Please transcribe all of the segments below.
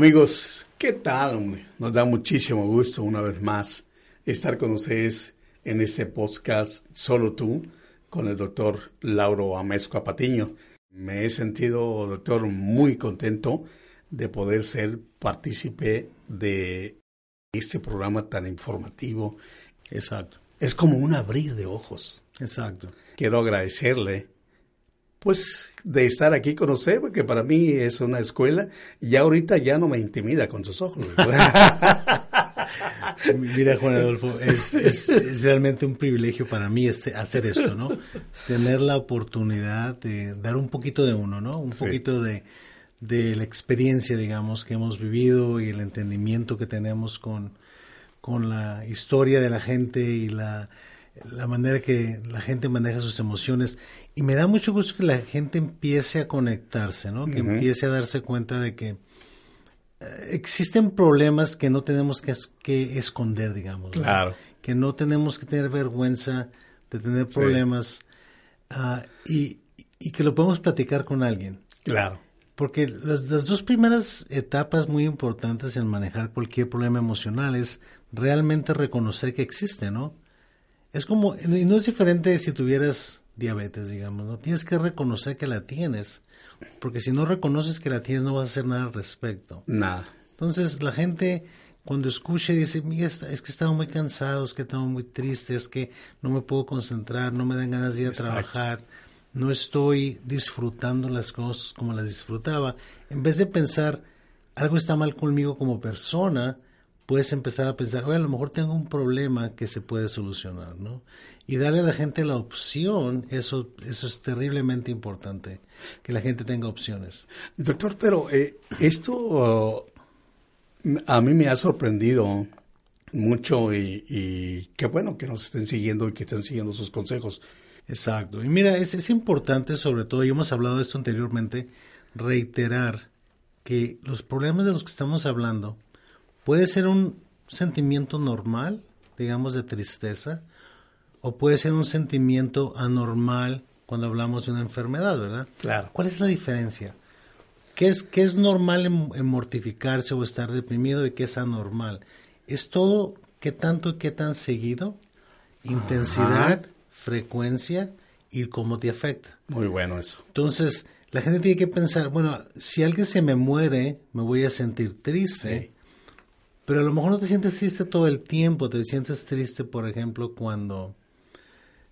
Amigos, ¿qué tal? Nos da muchísimo gusto una vez más estar con ustedes en este podcast Solo tú con el doctor Lauro Amezco Patiño. Me he sentido, doctor, muy contento de poder ser partícipe de este programa tan informativo. Exacto. Es como un abrir de ojos. Exacto. Quiero agradecerle pues de estar aquí con usted, porque para mí es una escuela, y ahorita ya no me intimida con sus ojos. Mira, Juan Adolfo, es, es, realmente un privilegio para mí este, hacer esto, ¿no? Tener la oportunidad de dar un poquito de uno, ¿no? Un poquito de, de la experiencia, digamos, que hemos vivido y el entendimiento que tenemos con, con la historia de la gente y la, la manera que la gente maneja sus emociones. Y me da mucho gusto que la gente empiece a conectarse, ¿no? Que empiece a darse cuenta de que eh, existen problemas que no tenemos que, que esconder, digamos. Claro. Que no tenemos que tener vergüenza de tener problemas y, y, que lo podemos platicar con alguien. Claro. Porque las, las, dos primeras etapas muy importantes en manejar cualquier problema emocional es realmente reconocer que existe, ¿no? Es como, y no es diferente si tuvieras diabetes, digamos, ¿no? Tienes que reconocer que la tienes, porque si no reconoces que la tienes no vas a hacer nada al respecto. Nada. Entonces la gente cuando escucha dice, mira, es que he estado muy cansado, es que he estado muy triste, es que no me puedo concentrar, no me dan ganas de ir a trabajar, no estoy disfrutando las cosas como las disfrutaba. En vez de pensar, algo está mal conmigo como persona, puedes empezar a pensar, oye, a lo mejor tengo un problema que se puede solucionar, ¿no? Y darle a la gente la opción, eso, eso es terriblemente importante, que la gente tenga opciones. Doctor, pero eh, esto uh, a mí me ha sorprendido mucho y, y, qué bueno que nos estén siguiendo y que estén siguiendo sus consejos. Exacto. Y mira, es, es importante sobre todo, y hemos hablado de esto anteriormente, reiterar que los problemas de los que estamos hablando, Puede ser un sentimiento normal, digamos, de tristeza, o puede ser un sentimiento anormal cuando hablamos de una enfermedad, ¿verdad? Claro. ¿Cuál es la diferencia? ¿Qué es, qué es normal en, mortificarse o estar deprimido y qué es anormal? Es todo qué tanto y qué tan seguido, intensidad, frecuencia y cómo te afecta. Muy bueno eso. Entonces, la gente tiene que pensar, bueno, si alguien se me muere, me voy a sentir triste. Pero a lo mejor no te sientes triste todo el tiempo, te sientes triste, por ejemplo, cuando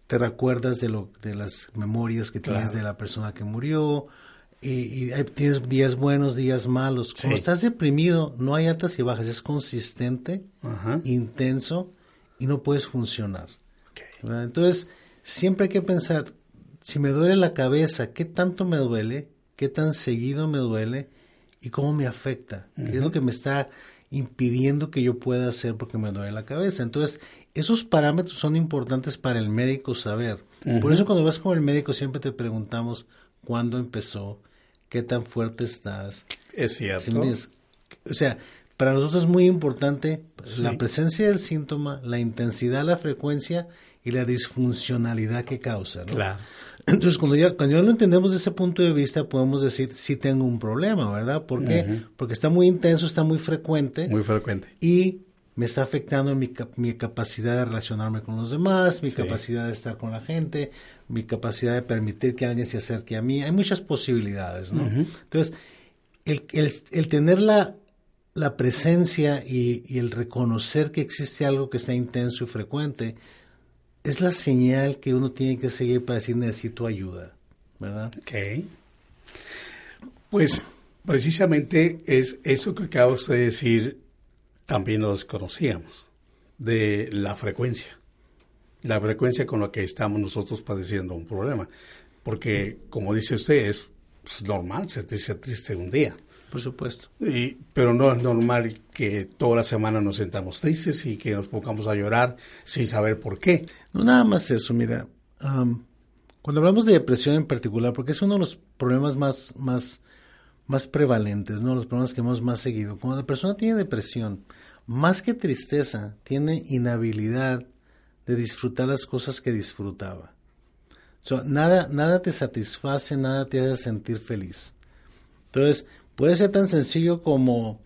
te recuerdas de, lo, de las memorias que tienes de la persona que murió, y, tienes días buenos, días malos. Cuando estás deprimido, no hay altas y bajas, es consistente, intenso y no puedes funcionar. Entonces, siempre hay que pensar, si me duele la cabeza, ¿qué tanto me duele? ¿Qué tan seguido me duele? ¿Y cómo me afecta? ¿Qué es lo que me está impidiendo que yo pueda hacer porque me duele la cabeza. Entonces, esos parámetros son importantes para el médico saber. Por eso cuando vas con el médico siempre te preguntamos cuándo empezó, qué tan fuerte estás. Es cierto. o sea, para nosotros es muy importante la presencia del síntoma, la intensidad, la frecuencia y la disfuncionalidad que causa. ¿no? Claro. Entonces, cuando ya, cuando ya lo entendemos desde ese punto de vista, podemos decir, sí tengo un problema, ¿verdad? ¿Por qué? Porque está muy intenso, está muy frecuente. Muy frecuente. Y me está afectando mi, mi capacidad de relacionarme con los demás, mi capacidad de estar con la gente, mi capacidad de permitir que alguien se acerque a mí. Hay muchas posibilidades, ¿no? Entonces, el, el, el, tener la, la presencia y, y el reconocer que existe algo que está intenso y frecuente es la señal que uno tiene que seguir para decir necesito ayuda, ¿verdad? Ok. Pues precisamente es eso que acaba de decir, también lo desconocíamos, de la frecuencia. La frecuencia con la que estamos nosotros padeciendo un problema. Porque, como dice usted, es, normal sentirse triste un día. Por supuesto. Y, pero no es normal que toda la semana nos sentamos tristes y que nos pongamos a llorar sin saber por qué. No, nada más eso, mira. cuando hablamos de depresión en particular, porque es uno de los problemas más, más, más prevalentes, ¿no? Los problemas que hemos más seguido. Cuando la persona tiene depresión, más que tristeza, tiene inhabilidad de disfrutar las cosas que disfrutaba. nada, nada te satisface, nada te hace sentir feliz. Entonces, Puede ser tan sencillo como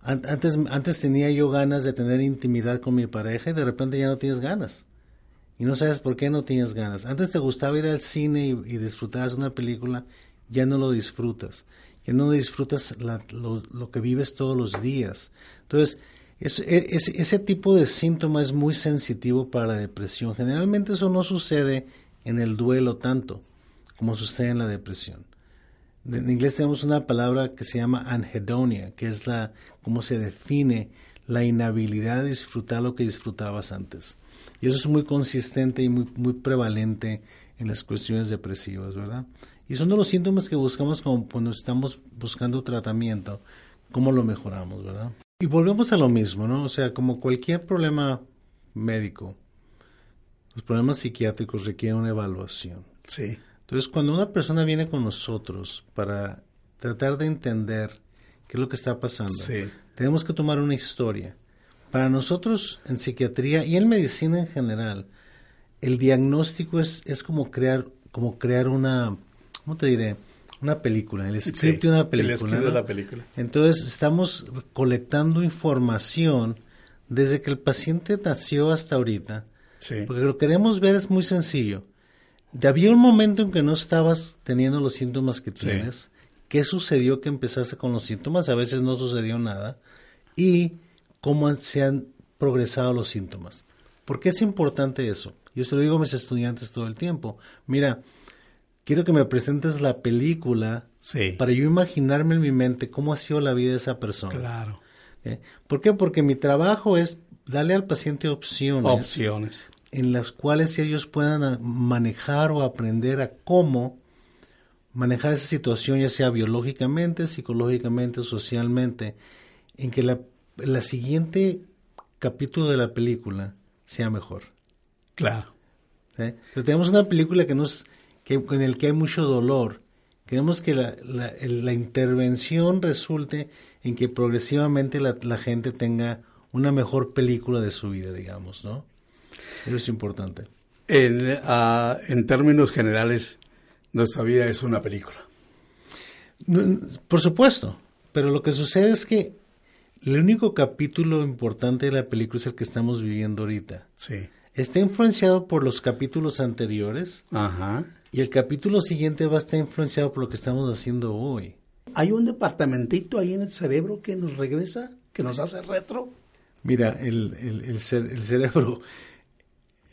antes, antes tenía yo ganas de tener intimidad con mi pareja y de repente ya no tienes ganas. Y no sabes por qué no tienes ganas. Antes te gustaba ir al cine y, y disfrutabas una película, ya no lo disfrutas. Ya no disfrutas lo, que vives todos los días. Entonces, e, ese tipo de síntoma es muy sensitivo para la depresión. Generalmente eso no sucede en el duelo tanto como sucede en la depresión. En inglés tenemos una palabra que se llama anhedonia, que es la cómo se define la inhabilidad de disfrutar lo que disfrutabas antes. Y eso es muy consistente y muy, muy prevalente en las cuestiones depresivas, ¿verdad? Y son de los síntomas que buscamos cuando estamos buscando tratamiento, cómo lo mejoramos, ¿verdad? Y volvemos a lo mismo, ¿no? O sea, como cualquier problema médico, los problemas psiquiátricos requieren una evaluación. Sí. Entonces, cuando una persona viene con nosotros para tratar de entender qué es lo que está pasando, tenemos que tomar una historia. Para nosotros en psiquiatría y en medicina en general, el diagnóstico es, es como crear como crear una, ¿cómo te diré? Una película, el script de una película. El script de la película. Entonces, estamos colectando información desde que el paciente nació hasta ahorita. Sí. Porque lo que queremos ver es muy sencillo había un momento en que no estabas teniendo los síntomas que tienes. ¿Qué sucedió que empezaste con los síntomas? A veces no sucedió nada. Y cómo se han progresado los síntomas. ¿Por qué es importante eso? Yo se lo digo a mis estudiantes todo el tiempo. Mira, quiero que me presentes la película para yo imaginarme en mi mente cómo ha sido la vida de esa persona. Claro. ¿Eh? ¿Por qué? Porque mi trabajo es darle al paciente opciones. Opciones en las cuales ellos puedan manejar o aprender a cómo manejar esa situación, ya sea biológicamente, psicológicamente, socialmente, en que la, la siguiente capítulo de la película sea mejor. Claro. ¿Eh? tenemos una película que nos, que, en el que hay mucho dolor. Queremos que la, la, la intervención resulte en que progresivamente la, la gente tenga una mejor película de su vida, digamos, ¿no? Eso es importante. En, ah, en términos generales, nuestra vida es una película. Por supuesto, pero lo que sucede es que el único capítulo importante de la película es el que estamos viviendo ahorita. Sí. Está influenciado por los capítulos anteriores. Ajá. Y el capítulo siguiente va a estar influenciado por lo que estamos haciendo hoy. ¿Hay un departamentito ahí en el cerebro que nos regresa, que nos hace retro? Mira, el, el, el cerebro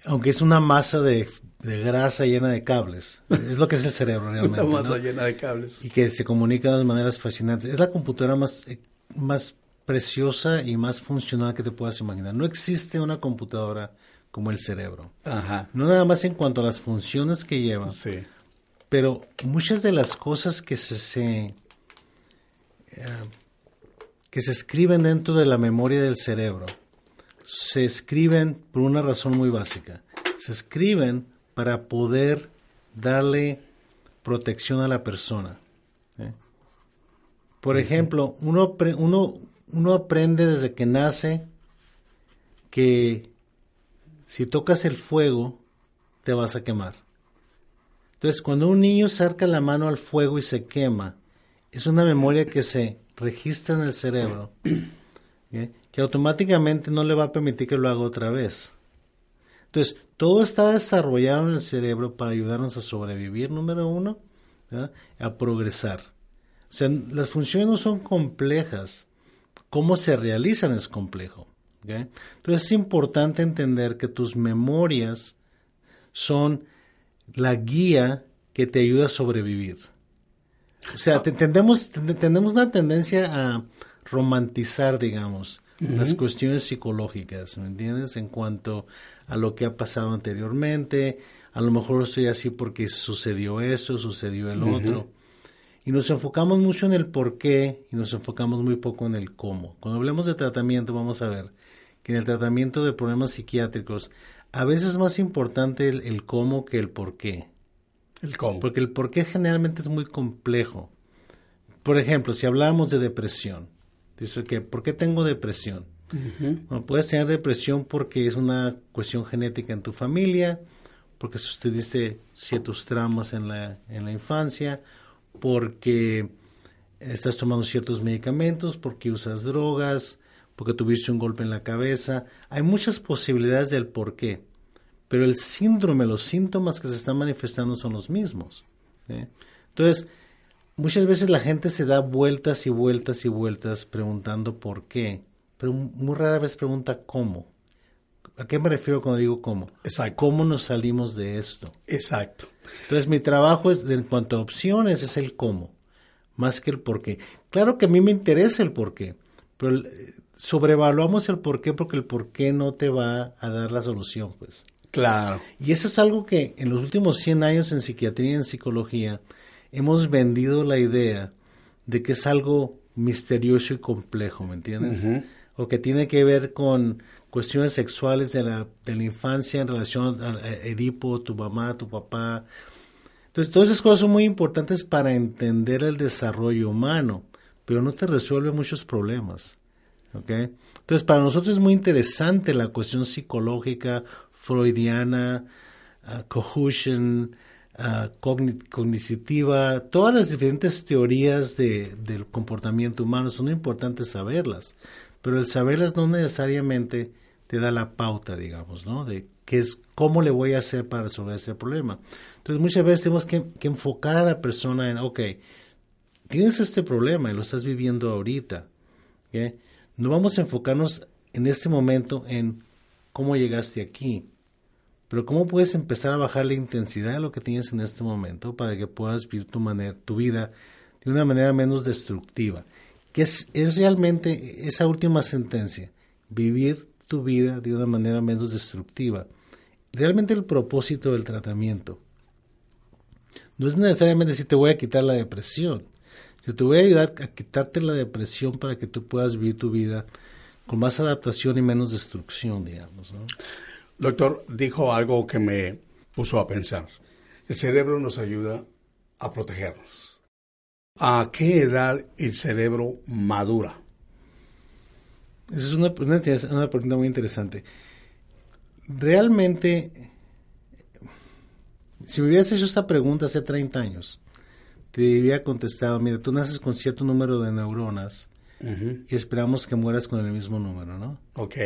aunque es una masa de, grasa llena de cables, es lo que es el cerebro realmente. una masa llena de cables. Y que se comunica de maneras fascinantes. Es la computadora más, eh, más preciosa y más funcional que te puedas imaginar. No existe una computadora como el cerebro. Ajá. No nada más en cuanto a las funciones que lleva, sí. pero muchas de las cosas que se, se eh, que se escriben dentro de la memoria del cerebro se escriben por una razón muy básica. Se escriben para poder darle protección a la persona. ¿eh? Por ejemplo, uno, uno, uno aprende desde que nace que si tocas el fuego, te vas a quemar. Entonces, cuando un niño acerca la mano al fuego y se quema, es una memoria que se registra en el cerebro que automáticamente no le va a permitir que lo haga otra vez. Entonces, todo está desarrollado en el cerebro para ayudarnos a sobrevivir, número uno, a progresar. O sea, las funciones no son complejas, cómo se realizan es complejo. Entonces es importante entender que tus memorias son la guía que te ayuda a sobrevivir. O sea, tenemos una tendencia a romantizar, digamos, las cuestiones psicológicas, ¿me entiendes? En cuanto a lo que ha pasado anteriormente, a lo mejor estoy así porque sucedió eso, sucedió el otro. Y nos enfocamos mucho en el por qué y nos enfocamos muy poco en el cómo. Cuando hablemos de tratamiento, vamos a ver que en el tratamiento de problemas psiquiátricos, a veces es más importante el, el cómo que el por qué. El cómo. Porque el por qué generalmente es muy complejo. Por ejemplo, si hablamos de depresión, Dice que, ¿por qué tengo depresión? puedes tener depresión porque es una cuestión genética en tu familia, porque sucediste ciertos traumas en la, en la infancia, porque estás tomando ciertos medicamentos, porque usas drogas, porque tuviste un golpe en la cabeza. Hay muchas posibilidades del por qué, pero el síndrome, los síntomas que se están manifestando son los mismos. Entonces, muchas veces la gente se da vueltas y vueltas y vueltas preguntando por qué, pero muy rara vez pregunta cómo. ¿A qué me refiero cuando digo cómo? Exacto. ¿Cómo nos salimos de esto? Exacto. Entonces mi trabajo es, en cuanto a opciones, es el cómo, más que el por qué. Claro que a mí me interesa el por qué, pero sobrevaluamos el por qué porque el por qué no te va a dar la solución, pues. Claro. Y eso es algo que en los últimos 100 años en psiquiatría y en psicología hemos vendido la idea de que es algo misterioso y complejo, ¿me entiendes? O que tiene que ver con cuestiones sexuales de la, de la infancia en relación a Edipo, tu mamá, tu papá. Entonces, todas esas cosas son muy importantes para entender el desarrollo humano, pero no te resuelve muchos problemas. ¿okay? Entonces, para nosotros es muy interesante la cuestión psicológica, freudiana, uh, cohesion, uh, cognitiva, todas las diferentes teorías de, del comportamiento humano son importantes saberlas, pero el saberlas no necesariamente te da la pauta, digamos, ¿no? De qué es, cómo le voy a hacer para resolver ese problema. Entonces, muchas veces tenemos que, enfocar a la persona en, ok, tienes este problema y lo estás viviendo ahorita. No vamos a enfocarnos en este momento en cómo llegaste aquí, pero cómo puedes empezar a bajar la intensidad de lo que tienes en este momento para que puedas vivir tu, manera, tu vida de una manera menos destructiva. Que es, realmente esa última sentencia, vivir tu vida de una manera menos destructiva. Realmente el propósito del tratamiento no es necesariamente si te voy a quitar la depresión. Yo te voy a ayudar a quitarte la depresión para que tú puedas vivir tu vida con más adaptación y menos destrucción, digamos. Doctor, dijo algo que me puso a pensar. El cerebro nos ayuda a protegernos. ¿A qué edad el cerebro madura? Esa es una, una, pregunta muy interesante. Realmente, si me hubieras hecho esta pregunta hace 30 años, te habría contestado, mira, tú naces con cierto número de neuronas y esperamos que mueras con el mismo número, ¿no? Ok.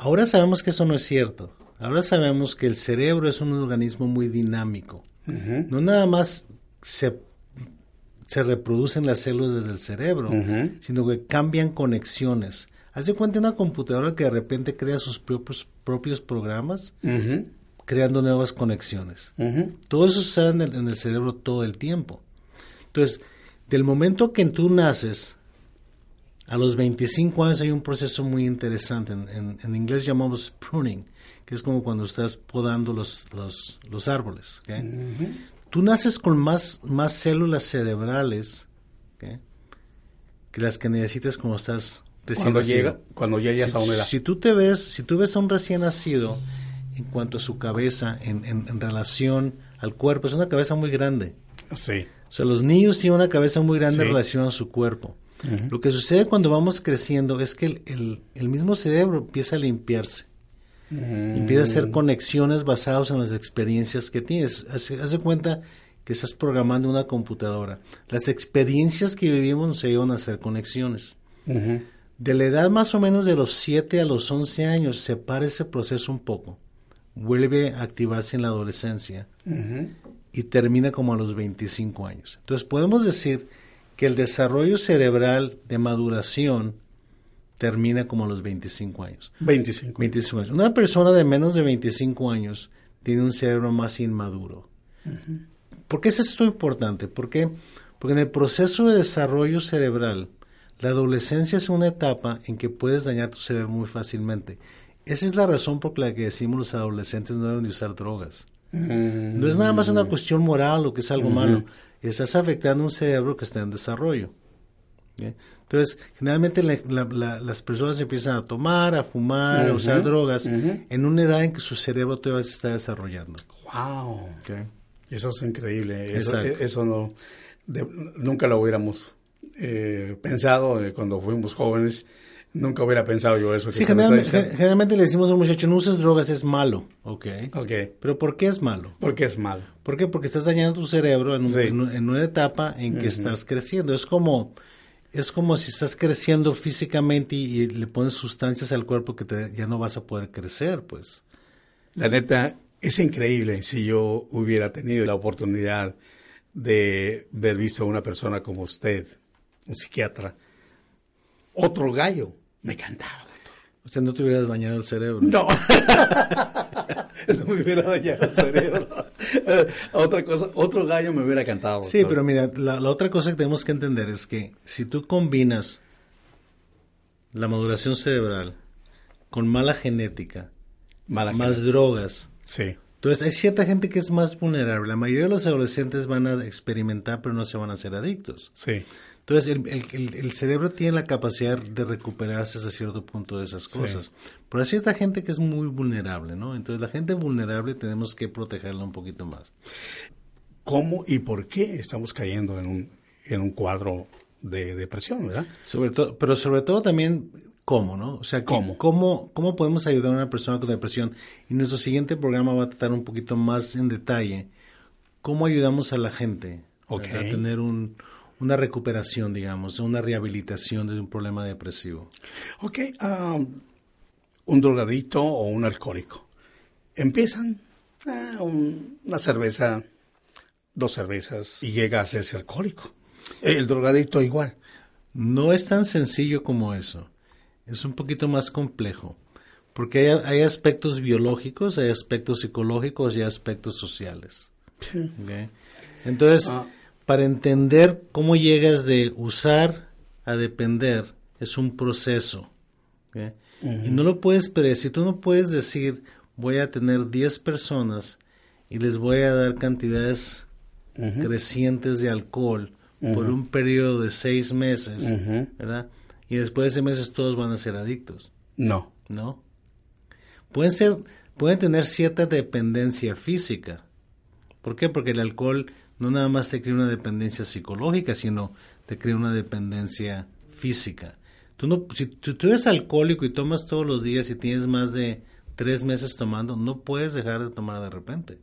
Ahora sabemos que eso no es cierto. Ahora sabemos que el cerebro es un organismo muy dinámico. No nada más se, se reproducen las células desde el cerebro, sino que cambian conexiones. Haz de cuenta una computadora que de repente crea sus propios, propios programas, creando nuevas conexiones. Todo eso sucede en el, en el, cerebro todo el tiempo. Entonces, del momento que tú naces, a los 25 años hay un proceso muy interesante. En, en, inglés llamamos pruning, que es como cuando estás podando los, los, los árboles. Tú naces con más, más células cerebrales que las que necesitas cuando estás cuando llega, cuando llegas si, a una edad. Si tú te ves, si tú ves a un recién nacido en cuanto a su cabeza en, en, relación al cuerpo, es una cabeza muy grande. Sí. O sea, los niños tienen una cabeza muy grande en relación a su cuerpo. Lo que sucede cuando vamos creciendo es que el, el, el mismo cerebro empieza a limpiarse. Empieza a hacer conexiones basadas en las experiencias que tienes. Haz, de cuenta que estás programando una computadora. Las experiencias que vivimos nos llevan a hacer conexiones. De la edad más o menos de los 7 a los 11 años se para ese proceso un poco. Vuelve a activarse en la adolescencia y termina como a los 25 años. Entonces podemos decir que el desarrollo cerebral de maduración termina como a los 25 años. 25. 25 años. Una persona de menos de 25 años tiene un cerebro más inmaduro. ¿Por qué es esto importante? ¿Por qué? Porque en el proceso de desarrollo cerebral, la adolescencia es una etapa en que puedes dañar tu cerebro muy fácilmente. Esa es la razón por la que decimos los adolescentes no deben de usar drogas. No es nada más una cuestión moral o que es algo malo. Estás afectando un cerebro que está en desarrollo. Entonces, generalmente las personas empiezan a tomar, a fumar, a usar drogas en una edad en que su cerebro todavía se está desarrollando. ¡Wow! Eso es increíble. Eso, no, nunca lo hubiéramos eh, pensado eh, cuando fuimos jóvenes Nunca hubiera pensado yo eso. Sí, generalmente, generalmente, le decimos a un muchacho, no uses drogas, es malo. Ok. Ok. Pero ¿por qué es malo? Porque es malo. ¿Por qué? Porque estás dañando tu cerebro en, una etapa en que estás creciendo. Es como, es como si estás creciendo físicamente y, le pones sustancias al cuerpo que te, ya no vas a poder crecer, pues. La neta, es increíble si yo hubiera tenido la oportunidad de ver visto a una persona como usted, un psiquiatra, otro gallo, me encantaba. Usted no te hubieras dañado el cerebro. No. no me hubiera dañado el cerebro. otra cosa, otro gallo me hubiera cantado. Sí, pero mira, la, otra cosa que tenemos que entender es que si tú combinas la maduración cerebral con mala genética, más drogas, sí. entonces hay cierta gente que es más vulnerable. La mayoría de los adolescentes van a experimentar, pero no se van a hacer adictos. Sí. Entonces, el, el, cerebro tiene la capacidad de recuperarse hasta cierto punto de esas cosas. Pero así esta gente que es muy vulnerable, ¿no? Entonces, la gente vulnerable tenemos que protegerla un poquito más. ¿Cómo y por qué estamos cayendo en un, en un cuadro de depresión, verdad? Sobre todo, pero sobre todo también cómo, ¿no? O sea, ¿Cómo? ¿cómo, cómo podemos ayudar a una persona con depresión? Y nuestro siguiente programa va a tratar un poquito más en detalle cómo ayudamos a la gente a tener un, una recuperación, digamos, una rehabilitación de un problema depresivo. Ok, um, un drogadito o un alcohólico. Empiezan ah, una cerveza, dos cervezas y llega a hacerse alcohólico. El drogadito igual. No es tan sencillo como eso. Es un poquito más complejo. Porque hay, aspectos biológicos, hay aspectos psicológicos y hay aspectos sociales. Entonces, ah para entender cómo llegas de usar a depender es un proceso. Y no lo puedes predecir. Tú no puedes decir, voy a tener 10 personas y les voy a dar cantidades crecientes de alcohol por un periodo de seis meses, ¿verdad? Y después de seis meses todos van a ser adictos. No. No. Pueden ser, pueden tener cierta dependencia física. ¿Por qué? Porque el alcohol no nada más te crea una dependencia psicológica, sino te crea una dependencia física. Tú no, si tú, eres alcohólico y tomas todos los días y tienes más de tres meses tomando, no puedes dejar de tomar de repente.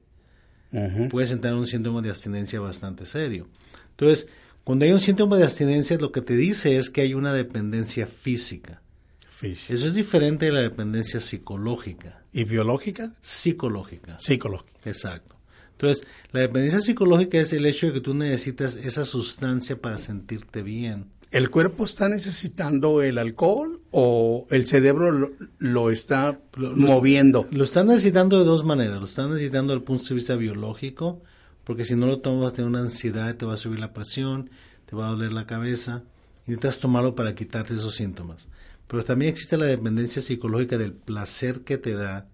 Puedes entrar en un síntoma de abstinencia bastante serio. Entonces, cuando hay un síntoma de abstinencia, lo que te dice es que hay una dependencia física. Física. Eso es diferente de la dependencia psicológica. ¿Y biológica? Psicológica. Psicológica. Exacto. Entonces, la dependencia psicológica es el hecho de que tú necesitas esa sustancia para sentirte bien. ¿El cuerpo está necesitando el alcohol o el cerebro lo, está moviendo? Lo está necesitando de dos maneras. Lo está necesitando desde el punto de vista biológico, porque si no lo tomas vas a tener una ansiedad, te va a subir la presión, te va a doler la cabeza. Y necesitas tomarlo para quitarte esos síntomas. Pero también existe la dependencia psicológica del placer que te da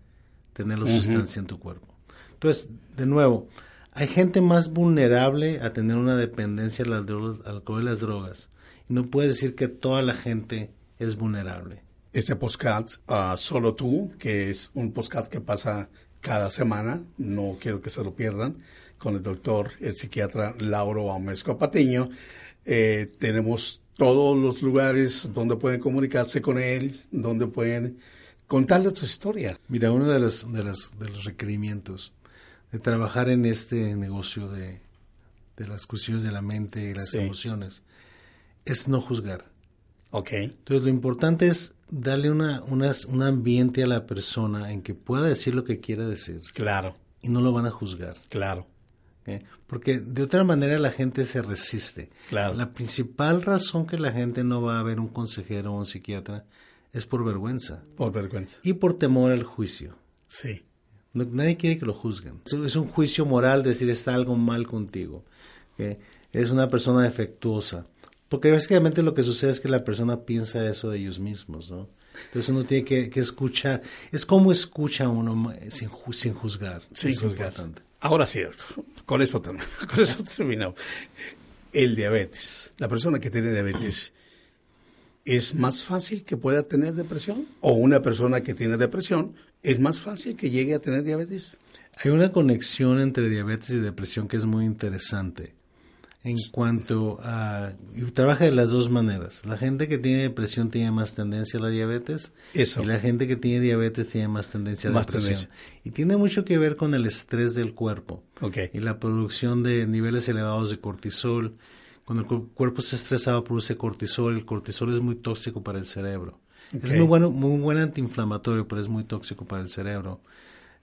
tener la sustancia en tu cuerpo. Entonces, de nuevo, hay gente más vulnerable a tener una dependencia al alcohol y las drogas. Y no puedes decir que toda la gente es vulnerable. Este podcast, uh, Solo tú, que es un podcast que pasa cada semana, no quiero que se lo pierdan, con el doctor, el psiquiatra Lauro Amesco Patiño. Eh, tenemos todos los lugares donde pueden comunicarse con él, donde pueden contarle tu historia. Mira, uno de los, de los requerimientos de trabajar en este negocio de, las cuestiones de la mente y las emociones es no juzgar. Ok. Entonces lo importante es darle una, un ambiente a la persona en que pueda decir lo que quiera decir. Claro. Y no lo van a juzgar. Claro. Porque de otra manera la gente se resiste. Claro. La principal razón que la gente no va a ver un consejero o un psiquiatra es por vergüenza. Por vergüenza. Y por temor al juicio. Sí nadie quiere que lo juzguen. Es un juicio moral decir está algo mal contigo. que Eres una persona defectuosa. Porque básicamente lo que sucede es que la persona piensa eso de ellos mismos, ¿no? Entonces uno tiene que, escuchar. Es como escucha uno sin, sin juzgar. Sin juzgar. Ahora sí, con eso, con eso terminamos. El diabetes. La persona que tiene diabetes. ¿Es más fácil que pueda tener depresión? ¿O una persona que tiene depresión es más fácil que llegue a tener diabetes. Hay una conexión entre diabetes y depresión que es muy interesante. en cuanto a... Y trabaja de las dos maneras. La gente que tiene depresión tiene más tendencia a la diabetes. Eso. Y la gente que tiene diabetes tiene más tendencia a la depresión. tendencia. Y tiene mucho que ver con el estrés del cuerpo. Y la producción de niveles elevados de cortisol. Cuando el cu- cuerpo está estresado produce cortisol. El cortisol es muy tóxico para el cerebro. Es muy bueno, muy buen antiinflamatorio, pero es muy tóxico para el cerebro.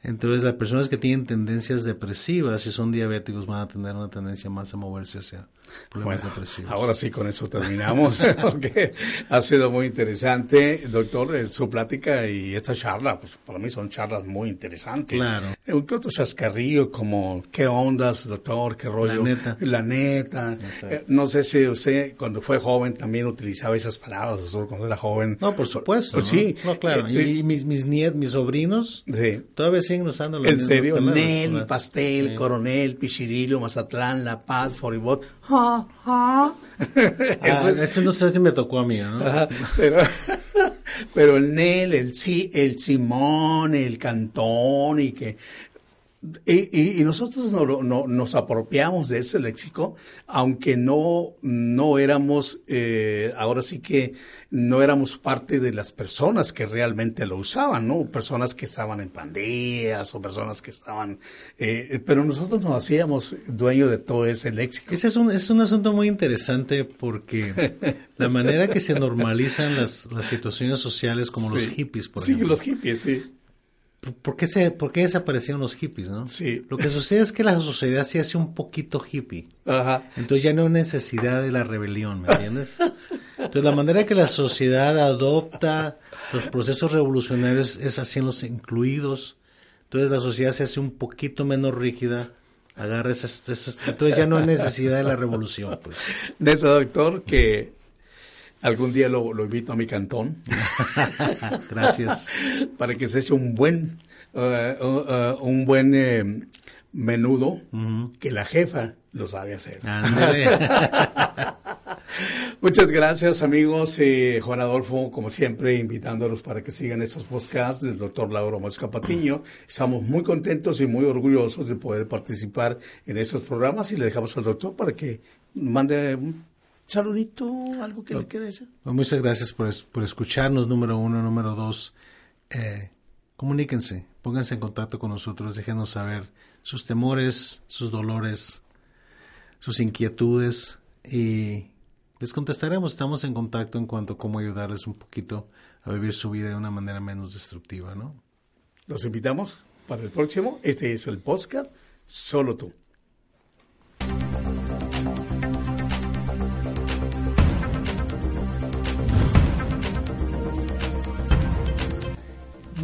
Entonces, las personas que tienen tendencias depresivas, si son diabéticos, van a tener una tendencia más a moverse hacia problemas Bueno, depresivos. ahora sí con eso terminamos, porque ha sido muy interesante, doctor, eh, su plática y esta charla, pues para mí son charlas muy interesantes. Claro. Eh, Un otro chascarrillo como, ¿qué ondas, doctor? ¿Qué rollo? neta. La neta. Eh, no sé si usted cuando fue joven también utilizaba esas palabras, doctor, cuando era joven. No, por supuesto. Pues ¿no? sí. No, claro. Eh, y, eh, mis, mis nietos, mis sobrinos, sí. todavía siguen usando los ¿En mismos serio? palabras, Nel, ¿verdad? Pastel, Sí. Coronel, Pichirillo, Mazatlán, La Paz, Foribot. Ja, ja. Ah, ese no sé si me tocó a mí, ¿no? Ajá, pero, pero el Nel, el, sí, el Simón, el Cantón y que... Y, y- y nosotros no, no- nos apropiamos de ese léxico, aunque no, no éramos, eh, ahora sí que no éramos parte de las personas que realmente lo usaban, ¿no? Personas que estaban en pandillas o personas que estaban, eh, pero nosotros nos hacíamos dueño de todo ese léxico. Ese es un, es un asunto muy interesante porque la manera que se normalizan las, las situaciones sociales como los Sí. hippies, por sí, ejemplo. los hippies, sí. ¿Por- ¿Por qué, se, ¿Por qué desaparecieron los hippies, no? Sí. Lo que sucede es que la sociedad se hace un poquito hippie. Ajá. Entonces ya no hay necesidad de la rebelión, ¿me entiendes? Entonces la manera que la sociedad adopta los procesos revolucionarios es haciéndolos incluidos. Entonces la sociedad se hace un poquito menos rígida, agarra esas, esas- entonces ya no hay necesidad de la revolución, pues. Neta, doctor, que algún día lo, lo invito a mi cantón Gracias. para que se eche un buen, eh, uh, uh, un buen eh, menudo que la jefa lo sabe hacer. Muchas gracias, amigos. Eh, Juan Adolfo, como siempre, invitándolos para que sigan estos podcasts del doctor Lauro Mosca Patiño. Estamos muy contentos y muy orgullosos de poder participar en estos programas y le dejamos al doctor para que mande un saludito, algo que le quede decir. Pues muchas gracias por, es- por escucharnos, número uno. Número dos, eh, comuníquense, pónganse en contacto con nosotros, déjenos saber sus temores, sus dolores, sus inquietudes y les contestaremos. Estamos en contacto en cuanto a cómo ayudarles un poquito a vivir su vida de una manera menos destructiva, ¿no? Los invitamos para el próximo. Este es el podcast Solo tú.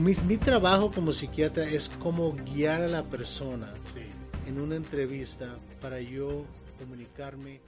Mi, mi trabajo como psiquiatra es cómo guiar a la persona en una entrevista para yo comunicarme